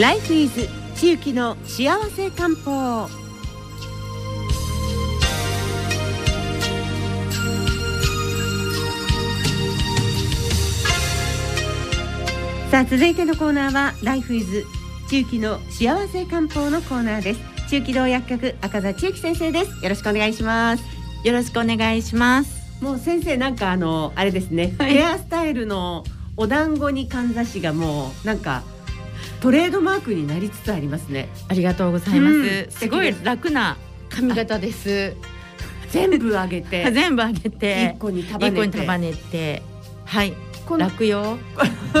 ライフイズ地域の幸せ漢方。さあ続いてのコーナーはライフイズ地域の幸せ漢方のコーナーです。中期道薬局赤座千幸先生です。よろしくお願いします。よろしくお願いします。もう先生なんかあのあれですね、はい、ヘアスタイルのお団子にかんざしがもうなんかトレードマークになりつつありますね。ありがとうございます、うん、すごい楽な髪型です。全部上げて。全部上げて。一個に束ねて。束ねて。はい。楽よ。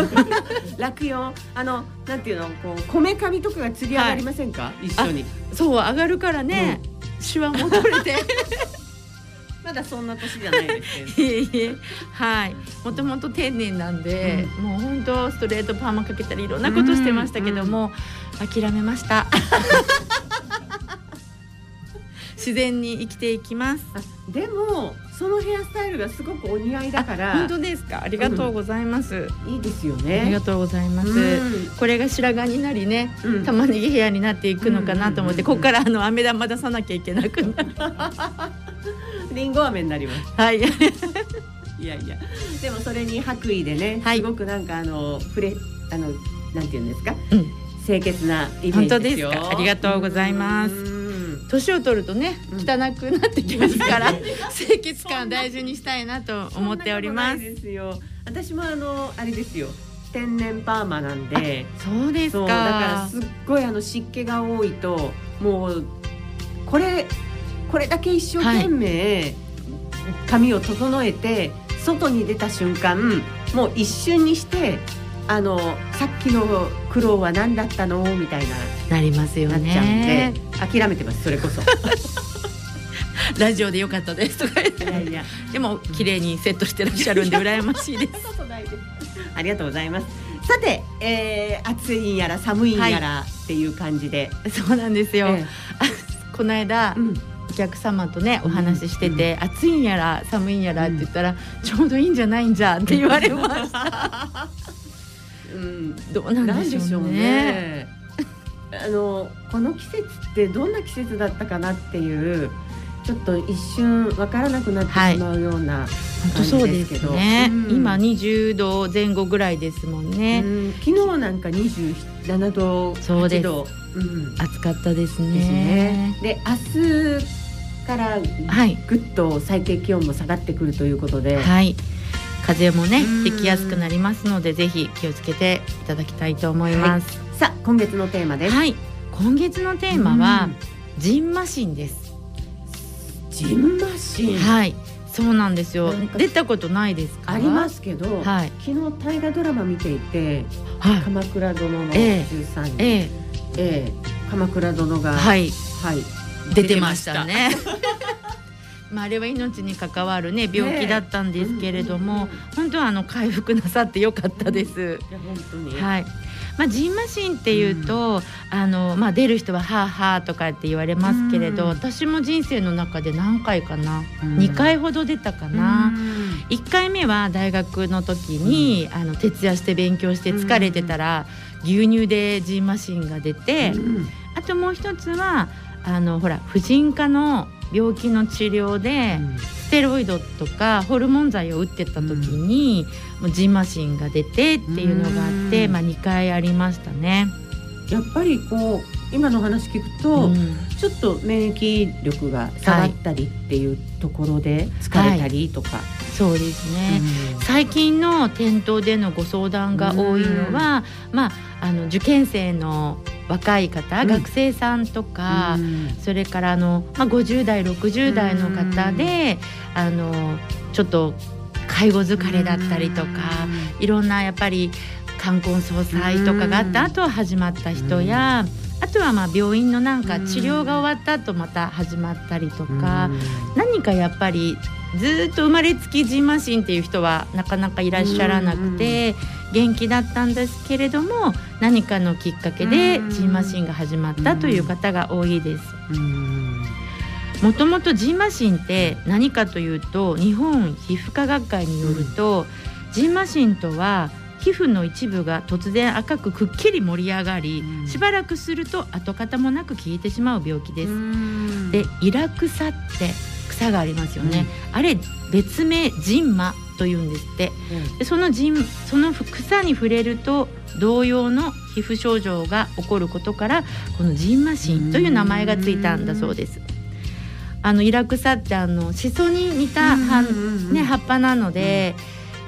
楽よ。あのなんていうのこうこめかみとかが釣り上がりませんか、はい、一緒に。そう上がるからね、うん、シワも取れてまだそんな年じゃないですけど。はい。もともと天然なんで、うん、もう本当ストレートパーマかけたりいろんなことしてましたけども、うん、諦めました。自然に生きていきます。でもそのヘアスタイルがすごくお似合いだから。本当ですか？ありがとうございます、うん、いいですよね。ありがとうございます、うん、これが白髪になりね、うん、玉ねぎヘアになっていくのかなと思って、ここからあの飴玉出さなきゃいけなくなる。リンゴ飴になります。はい。いやいや。でもそれに白衣でね、はい、すごくなんかあのフレあのなんていうんですか、清潔なイメージですよ。ありがとうございます年を取るとね汚くなってきますから、清潔感大事にしたいなと思っております。ですよ。私もあのあれですよ。天然パーマなんで。そうですか。だからすっごいあの湿気が多いともうこれこれだけ一生懸命髪を整えて外に出た瞬間もう一瞬にしてあのさっきの苦労は何だったの？みたいな。なりますよね。諦めてますそれこそ。ラジオでよかったです。とかいやいや。でも綺麗にセットしてらっしゃるんで羨ましいです。ありがとうございます。さて、えー、暑いんやら寒いんやらっていう感じで、はい、そうなんですよ、えー、この間、うん。お客様とねお話ししてて、うん、暑いんやら寒いんやらって言ったら、うん、ちょうどいいんじゃないんじゃって言われました。うん、どうなんでしょうね。あのこの季節ってどんな季節だったかなっていうちょっと一瞬わからなくなってしまうような、はい、本当そうですね、うん、今20度前後ぐらいですもんね、うん、昨日なんか27度そうです、うん、暑かったですね。で、ね、明日からぐっと最低気温も下がってくるということで、はい風邪もねひきやすくなりますのでぜひ気をつけていただきたいと思います、はい、さあ今月のテーマです。はい。今月のテーマはジンマシンです。ジンマシン？はい。そうなんですよ。出たことないですありますけど、はい、昨日大河ドラマ見ていて、はい、鎌倉殿の13人、ええ。ええ、鎌倉殿がはい。はい。出てましたねまあ、あれは命に関わるね病気だったんですけれども、ね、本当はあの回復なさってよかったです。いや本当に。はい。まあ、ジンマシンっていうと、うん、あのまあ、出る人は「はあはあ」とかって言われますけれど、うん、私も人生の中で何回かな、うん、2回ほど出たかな、うん、1回目は大学の時に、あの徹夜して勉強して疲れてたら、牛乳でジンマシンが出て、あともう一つはあのほら婦人科の病気の治療で、ステロイドとかホルモン剤を打ってた時に、もうジンマシンが出てっていうのがあって、まあ、2回ありましたね。やっぱりこう今の話聞くと、うん、ちょっと免疫力が下がったりっていうところで疲れたりとか、はい、そうですね、うん、最近の店頭でのご相談が多いのは、うん、まああの受験生の若い方、学生さんとか、それからあの、まあ、50代60代の方で、あのちょっと介護疲れだったりとか、いろんなやっぱり冠婚葬祭とかがあった後始まった人や、あとはまあ病院のなんか治療が終わった後また始まったりとか、何かやっぱりずっと生まれつきじんましんっていう人はなかなかいらっしゃらなくて元気だったんですけれども何かのきっかけでじん。ましんが始まったという方が多いです。もともとジンマシンって何かというと日本皮膚科学会によると、ジンマシンとは皮膚の一部が突然赤くくっきり盛り上がり、うん。しばらくすると跡形もなく消えてしまう病気です。うん。でイラクサって草がありますよね、あれ別名ジンマというんですって。でそのジンその草に触れると同様の皮膚症状が起こることからこのジンマシンという名前がついたんだそうです。あのイラクサってあのシソに似た葉,、ね、葉っぱなので、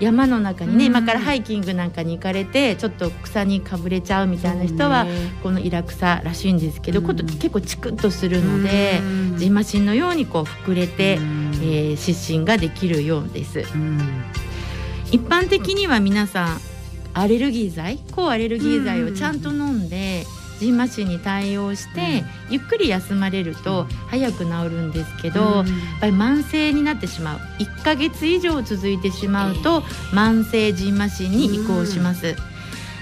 山の中にね、うん。今からハイキングなんかに行かれてちょっと草にかぶれちゃうみたいな人は、このイラクサらしいんですけど、うん。こと結構チクッとするので、ジンマシンのようにこう膨れて、えー湿疹ができるようです。一般的には皆さんアレルギー剤抗アレルギー剤をちゃんと飲んで、ジンマシンに対応して、ゆっくり休まれると早く治るんですけど、やっぱり慢性になってしまう。1ヶ月以上続いてしまうと、慢性ジンマシンに移行します、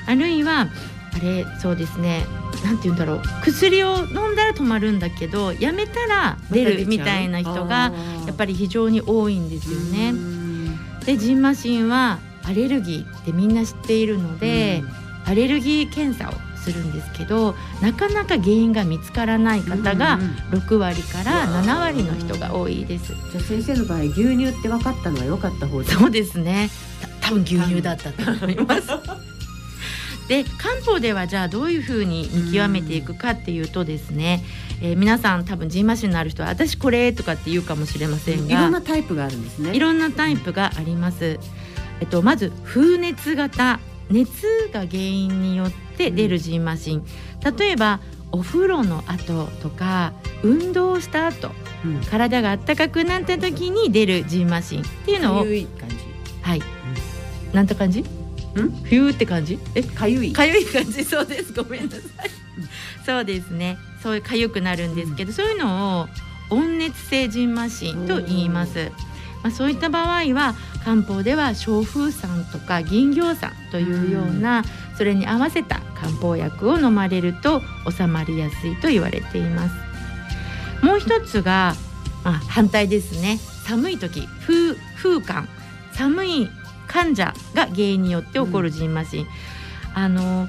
あるいはあれそうですね。なんて言うんだろう。薬を飲んだら止まるんだけどやめたら出るみたいな人がやっぱり非常に多いんですよね。でジンマシンはアレルギーってみんな知っているので、アレルギー検査をするんですけどなかなか原因が見つからない方が6割から7割の人が多いです。じゃあ先生の場合牛乳って分かったのは良かった方ですそうですね。た多分牛乳だったと思います。で漢方ではじゃあどういうふうに見極めていくかっていうとですね、えー皆さん多分ジンマシンのある人は私これとかって言うかもしれませんいろんがなタイプがあるんですねいろんなタイプがあります。えっとまず風熱型熱が原因によって出るジンマシン、例えばお風呂の後とか運動した後うん体が暖かくなった時に出るジンマシンっていうのをかゆい感じはい。なんて感じ？冬って感じ？え、かゆい？かゆい感じ？そうです。ごめんなさい。そうですね。そういうかゆくなるんですけど、そういうのを温熱性ジンマシンと言います。まあそういった場合は漢方では小風散とか銀行散というような、それに合わせた漢方薬を飲まれると収まりやすいと言われています。もう一つが、まあ、反対ですね。寒い時、風風寒、寒い患者が原因によって起こるジンマシン、あの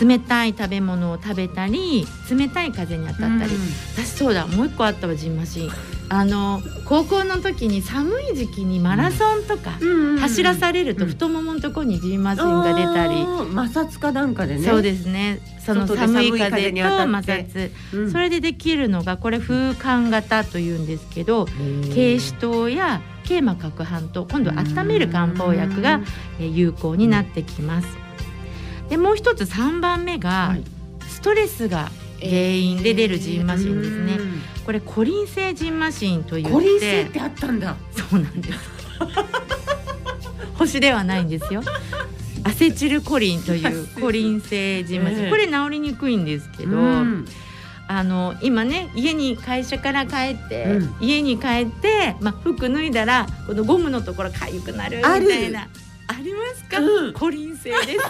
冷たい食べ物を食べたり冷たい風に当たったり、私そうだ。もう一個あったわジンマシンあの高校の時に寒い時期にマラソンとか走らされるとうん太もものところにジンマシンが出たり、摩擦かなんかでね。そうですね。その寒い風風と摩擦、うん。それでできるのがこれ風寒型というんですけど軽視糖や桂馬角飯と今度温める漢方薬がえー有効になってきます。でもう一つ3番目が、はい。ストレスが原因で出るジンマシンですね。うん。これコリン性ジンマシンといってコリン性ってあったんだ。そうなんです。星ではないんですよ。アセチルコリンというコリン性ジンマシン、ええ。これ治りにくいんですけど、うん。あの今ね家に会社から帰って、うん。家に帰って、まあ、服脱いだらこのゴムのところかゆくなるみたいな。ありますか、うん。コリン性です。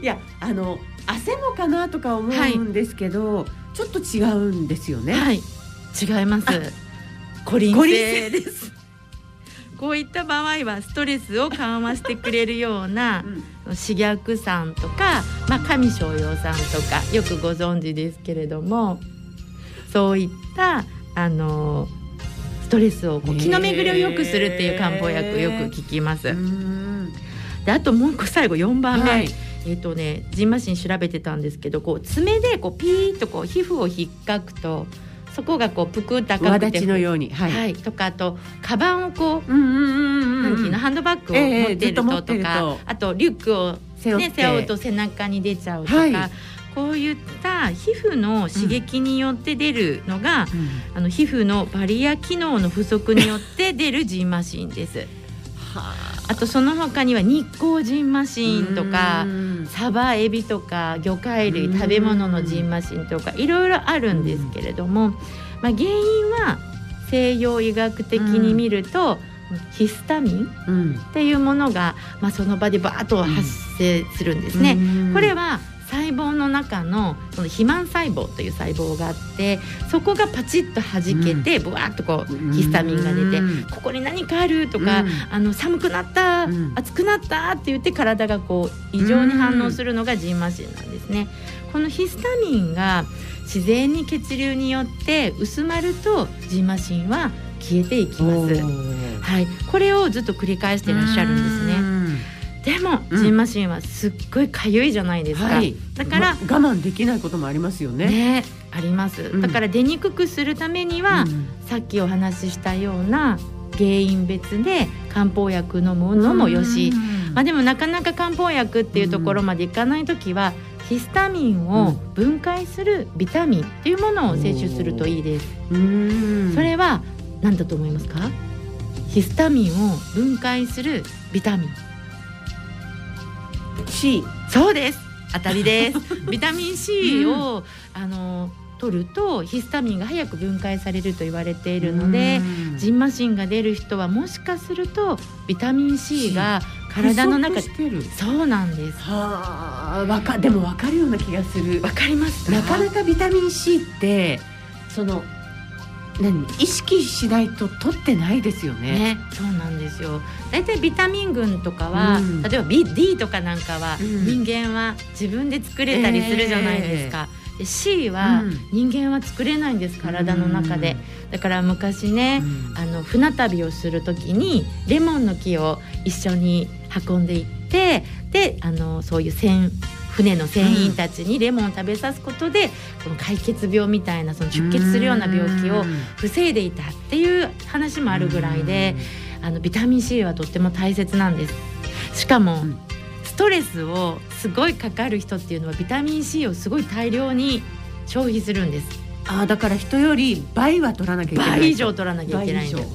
いやあの汗もかなとか思うんですけど、ちょっと違うんですよね。はい、違います。コリン性です。こういった場合はストレスを緩和してくれるようなうん刺逆酸とか、まあ、上昇葉酸とかよくご存知ですけれどもそういったあのストレスをこう気の巡りを良くするっていう漢方薬よく聞きます。うんであともう一個最後4番目、はいえっ、とねジンマシン調べてたんですけどこう爪でこうピーッとこう皮膚を引っかくとそこがこうぷくっと赤輪くてのように、はい。はい、とかあとカバンをこううんうんうんうんハンキーのハンドバッグをええ持ってると持ととか、ってると。あとリュックをね、背負うと背中に出ちゃうとか、はい。こういった皮膚の刺激によって出るのが、うん。あの皮膚のバリア機能の不足によって出るジンマシンです。はあ。とその他には日光ジンマシンとかうん。サバエビとか魚介類うん。食べ物のジンマシンとかいろいろあるんですけれども、まあ、原因は西洋医学的に見ると、ヒスタミンうん。っていうものが、まあ、その場でバーッと発生するんですね。うん。これは細胞の中のその肥満細胞という細胞があってそこがパチッと弾けて、ブワーッとこうヒスタミンが出て、うん。ここに何かあるとか、うん。あの寒くなった、うん。暑くなったって言って体がこう異常に反応するのがジンマシンなんですね。このヒスタミンが自然に血流によって薄まるとジンマシンは消えていきます。はい、これをずっと繰り返していらっしゃるんですね。ね。でも、うんジンマシンはすっごい痒いじゃないですか。はい。だから、ま我慢できないこともありますよね。ね、あります。うんだから出にくくするためには、うんさっきお話ししたような原因別で漢方薬飲むのもよし、まあ、でもなかなか漢方薬っていうところまでいかない時は、ヒスタミンを分解するビタミンっていうものを摂取するといいです。うんそれは何だと思いますか？ヒスタミンを分解するビタミン C そうです。当たりです。ビタミン C を、あの取るとヒスタミンが早く分解されると言われているので、うん。ジンマシンが出る人はもしかするとビタミン C が体の中不足してる。そうなんです。はあわかでもわかるような気がする。わかりますなかなかビタミン C ってその何？意識しないと取ってないですよね。ね、そうなんですよ。だいたいビタミン群とかは、うん例えば B D とかなんかは、うん人間は自分で作れたりするじゃないですか。で C は、うん人間は作れないんです体の中で。だから昔ね、あの船旅をする時にレモンの木を一緒に運んでいってであのそういう船船の船員たちにレモンを食べさすことで、この解決病みたいなその出血するような病気を防いでいたっていう話もあるぐらいで、あのビタミン C はとっても大切なんです。しかも、うんストレスをすごいかかる人っていうのはビタミン C をすごい大量に消費するんです。ああだから人より倍は取らなきゃいけない。倍以上取らなきゃいけないんです。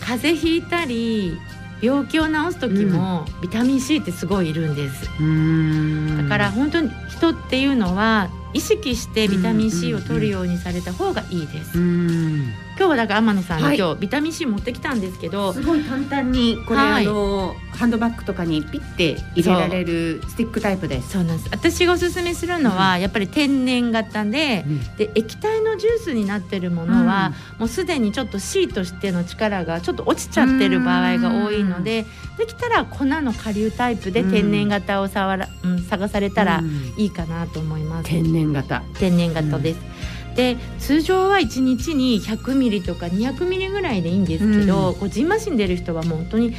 風邪ひいたり病気を治す時も、ビタミン C ってすごいいるんです。ううんだから本当に人っていうのは意識してビタミン C を取るようにされた方がいいです。うん今日はだから天野さんに、はい今日ビタミン C 持ってきたんですけど、すごい簡単にこれ、はいあのハンドバッグとかにピッて入れられるスティックタイプです。そうなんです。私がおすすめするのは、やっぱり天然型で。うんで液体のジュースになってるものは、もうすでにちょっと C としての力がちょっと落ちちゃってる場合が多いのでできたら粉の顆粒タイプで天然型を触ら、うん、探されたらうんいいかなと思います。天然型。天然型です。で通常は1日に100ミリとか200ミリぐらいでいいんですけど、うん。こうジンマシン出る人はもう本当に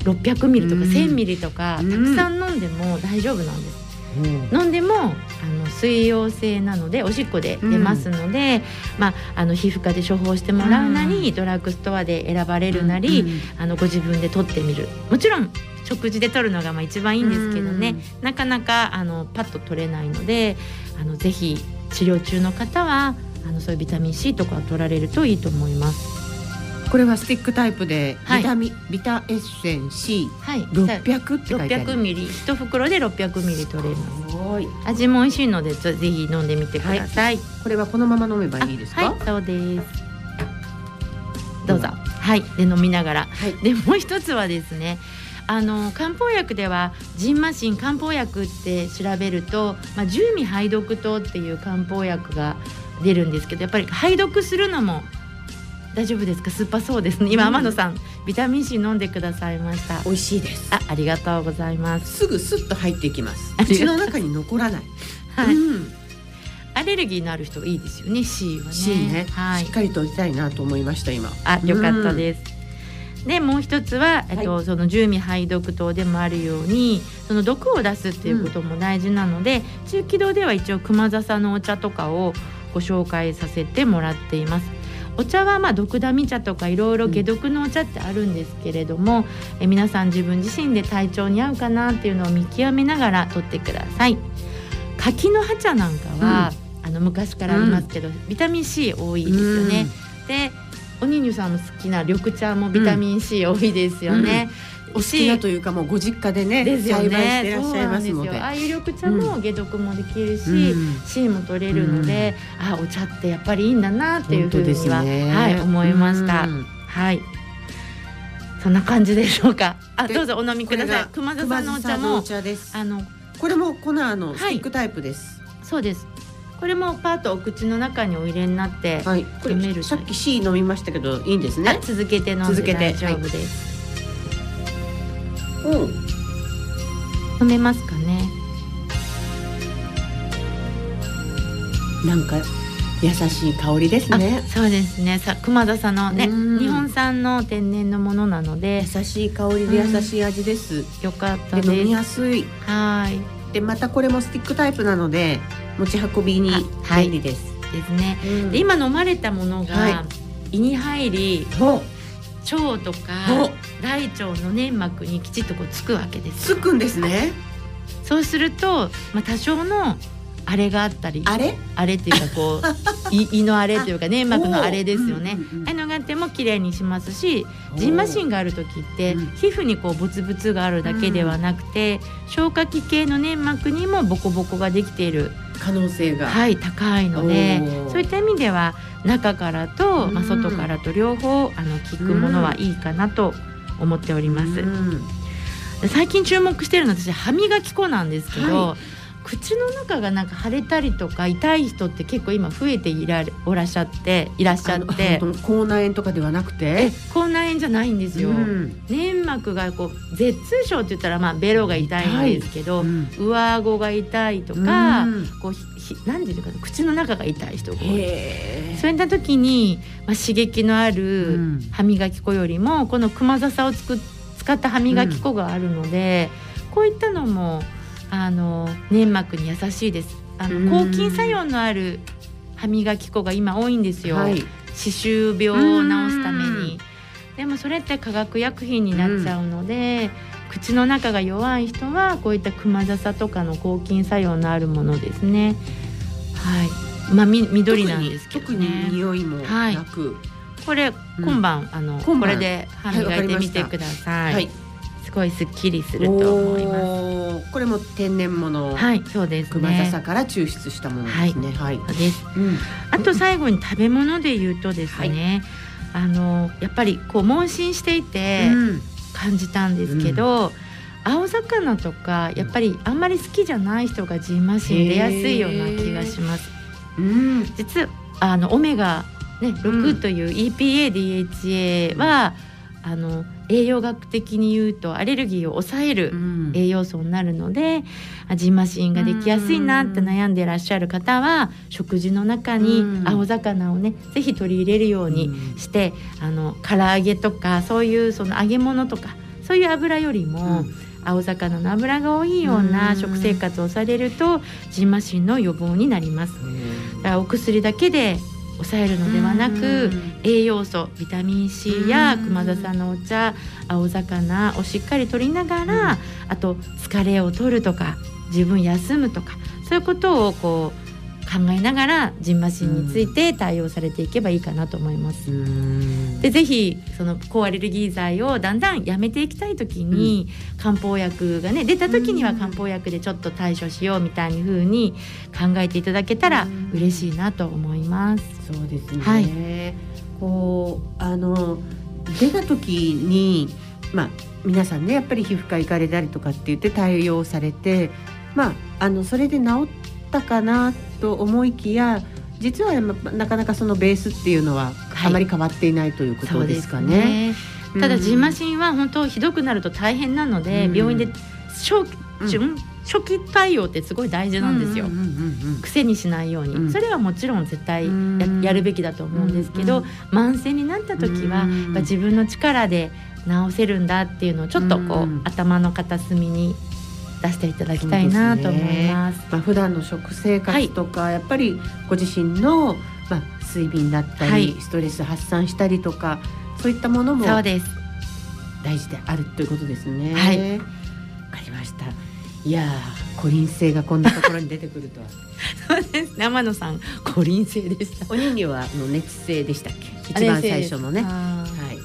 600ミリとかうん。1000ミリとか、うん。たくさん飲んでも大丈夫なんです。飲んでもあの水溶性なのでおしっこで出ますので、まあ、あの皮膚科で処方してもらうなり、うん。ドラッグストアで選ばれるなり、うんあのご自分で取ってみる。もちろん食事で取るのがまあ一番いいんですけどね、なかなかあのパッと取れないのであのぜひ治療中の方はあのそういうビタミン C とかを取られるといいと思います。これはスティックタイプで、はいビタミビタエッセン C はい、600って書いてある。600ミリ一袋で600ミリ取れます。すごい。味も美味しいのでぜぜひ飲んでみてください。これはこのまま飲めばいいですか？はい、そうです。どうぞ。はい、で飲みながら。はい。でもう一つはですね。あの漢方薬ではジンマシン漢方薬って調べると、まあ、十味排毒糖っていう漢方薬が出るんですけどやっぱり排毒するのも大丈夫ですか？酸っぱそうですね。今、うん。天野さんビタミン C 飲んでくださいました。美味しいです。あありがとうございます、すぐスッと入っていきます。口の中に残らない。はい。うん。アレルギーのある人いいですよね C はね。C ね、はい。しっかりとりたいなと思いました今。あ、よかったです。でもう一つは、えっと、その十味排毒糖でもあるようにその毒を出すっていうことも大事なので、中気道では一応熊笹のお茶とかをご紹介させてもらっています。お茶はまあ毒ダミ茶とかいろいろ解毒のお茶ってあるんですけれども、え皆さん自分自身で体調に合うかなっていうのを見極めながら取ってください。柿の葉茶なんかは、あの昔からありますけど、ビタミン C 多いですよね。でおにんにゅさんも好きな緑茶もビタミン C 多いですよね。お好きなというかもうご実家でねですよ栽培しね。ていらっしゃいますので。ああいう緑茶も解毒もできるし、うん C も取れるので、あお茶ってやっぱりいいんだなっていうふうには、ねはい思いました。うんはい。そんな感じでしょうか。あでどうぞお飲みください。熊田さんのお茶も茶です。あのこれも粉のスティックタイプです。そうですこれもパートお口の中にお入れになって、はい。こ飲めるれさっき C 飲みましたけどいいんですあね。続けて飲ん続けてで大丈夫です、うん。飲めますかね？なんか優しい香りですねあ。そうですねさ熊田さんのねうん日本産の天然のものなので優しい香りで優しい味です。よかったで飲みでやすい。すはいでまたこれもスティックタイプなので持ち運びに便利です。ですね。うん。で今飲まれたものが、は胃に入りお腸とかお大腸の粘膜にきちっとこうつくわけですつくんですね。そうすると、まあ、多少のあれがあったりあれ？あれっていうかこう 胃胃のあれというか粘膜のあれですよね。うんうんうんああいうのがあっても綺麗にしますしジンマシンがある時ってうん。皮膚にこうブツブツがあるだけではなくて消化器系の粘膜にもボコボコができている。可能性が。はい高いのでそういった意味では中からと、まあ、うん外からと両方あの効くものはいいかなと思っております。うん。最近注目してるのは私歯磨き粉なんですけど、は口の中がなんか腫れたりとか痛い人って結構今増えていられおらっしゃっていらっしゃって。口内炎とかではなくえて？口内炎じゃないんですよ、うん。粘膜がこう舌痛症って言ったらまあベロが痛いんですけど、うん上顎が痛いとか、うん。こうひひなんていうのかな口の中が痛い人が多い。へそういった時に、まあ、刺激のあうるん。歯磨き粉よりもこの熊笹をつく使った歯磨き粉があるので、こういったのもあの粘膜に優しいです。あうん。の抗菌作用のある歯磨き粉が今多いんですよ、はい。歯周病を治すために。でもそれって化学薬品になっちゃうので、口の中が弱い人はこういった熊笹とかの抗菌作用のあるものですね。はい。まあみ緑なんですけど特に特ねに匂いもはい。なく。これうん。今晩、あの今晩これで歯磨いてみてください、はい。すごいすっきりすると思いますこれも天然物。はいそうです熊ね笹から抽出したものですね。はい。そうですうんあと最後に食べ物で言うとですね、あのやっぱりこう問診していてうん感じたんですけど、青魚とかやっぱりあんまり好きじゃない人がジンマシン出やすいような気がします。うん。実はあのオメガ、ね、うん6という EPA、DHA はあの栄養学的に言うとアレルギーを抑えるうん。栄養素になるのであジンマシンができやすいなって悩んでいらっしゃる方は食事の中にうん。青魚をねぜひ取り入れるようにしてあの唐揚げとかそういうその揚げ物とかそういう油よりも、青魚の油が多いようなうん。食生活をされるとジンマシンの予防になります。だからお薬だけで抑えるのではなく、栄養素ビタミン C やうん。熊笹のお茶青魚をしっかり取りながら、あと疲れを取るとか自分休むとかそういうことをこう考えながらジンマシンについて対応されていけばいいかなと思います。うん。でぜひその抗アレルギー剤をだんだんやめていきたい時に、漢方薬がね出た時にはうん。漢方薬でちょっと対処しようみたいに風に考えていただけたらうん。嬉しいなと思います。そうですね、はい。こうあの出た時にまあ皆さんねやっぱり皮膚科行かれたりとかって言って対応されてまああのそれで治ったかなと思いきや実はまなかなかそのベースっていうのははい。あまり変わっていないということですかね。ね。ただジンマンシンは本当ひどくなると大変なので、うん。病院で初,、うん。初期対応ってすごい大事なんですよ。癖にしないように、うん。それはもちろん絶対や,、るべきだと思うんですけど、うん慢性になった時は、自分の力で治せるんだっていうのをちょっとこう、うん。頭の片隅に出していただきたいなと思います。まあ、普段の食生活とか、やっぱりご自身の、まあ、睡眠だったり、はいストレス発散したりとかそういったものも大そうです。事であるということですね。はいわかりました。いやー、コリン星がこんなところに出てくるとは。そうです。天野さん、コリン星でした。お人形はあの熱星でしたっけ？一番最初のね。はい。うん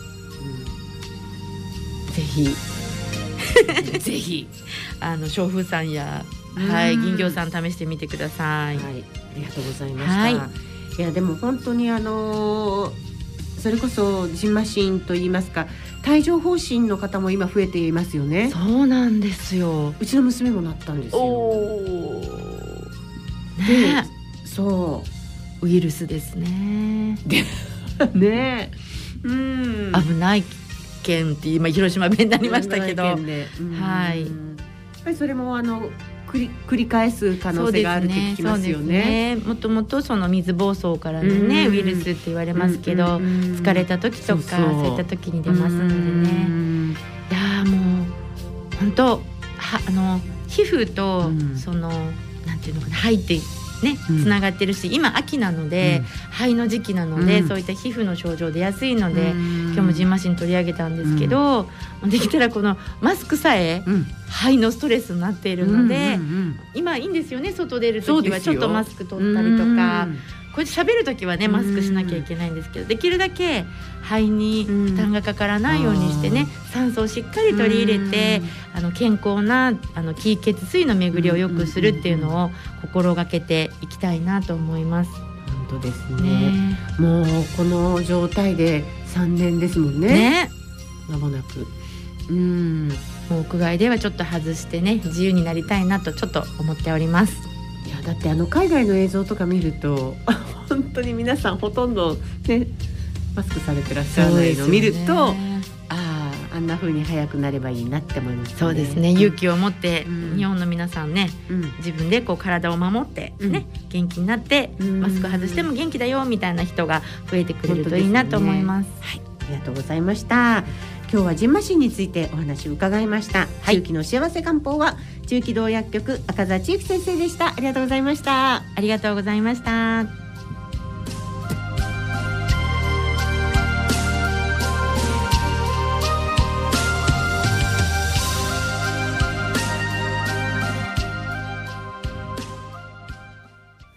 ぜひ ぜひ。あの娼婦さんや、はい、うん銀行さん試してみてください。はい、ありがとうございました。、はい。やでも本当にあのーそれこそジンマシンと言いますか帯状疱疹の方も今増えていますよね。そうなんですよ。うちの娘もなったんですよ。ね。そうウイルスです。ね。ね。うん。危ない県って今広島弁になりましたけど、はい。やっぱりそれもあの繰り繰り返す可能性があるって聞きますよね。そうですね。もともとその水疱瘡からのね、うん。ウイルスって言われますけど、疲れた時とかそういった時に出ますのでうねん。いやーもう本当はあの皮膚とうん。その、なんていうのかな肺ってねうん。つながってるし、今秋なので、肺の時期なので、うん。そういった皮膚の症状出やすいので、うん。今日もジンマシン取り上げたんですけど、できたらこのマスクさえうん。肺のストレスになっているので、うんうん今いいんですよね外出る時は。ちょっとマスク取ったりとかこうやって喋る時はねマスクしなきゃいけないんですけどできるだけ肺に負担がかからないようにしてね酸素をしっかり取り入れてあの健康なあの気血水の巡りを良くするっていうのを心がけていきたいなと思います。本当ですねねもうこの状態で三年ですもんね。ねまもなく。うん。もう屋外ではちょっと外してね自由になりたいなとちょっと思っております。だってあの海外の映像とか見ると 本当に皆さんほとんどねマスクされてらっしゃらないのを見ると、あああんな風に早くなればいいなって思います、ね。そうですね勇気を持ってうん日本の皆さんねうん。自分でこう体を守ってね、元気になってうんマスク外しても元気だよみたいな人が増えてくれるといいなと思います。はい、ありがとうございました。今日はジンマシンについてお話を伺いました。はい中期の幸せ漢方は中期道薬局赤澤千幸先生でした。ありがとうございました。ありがとうございました。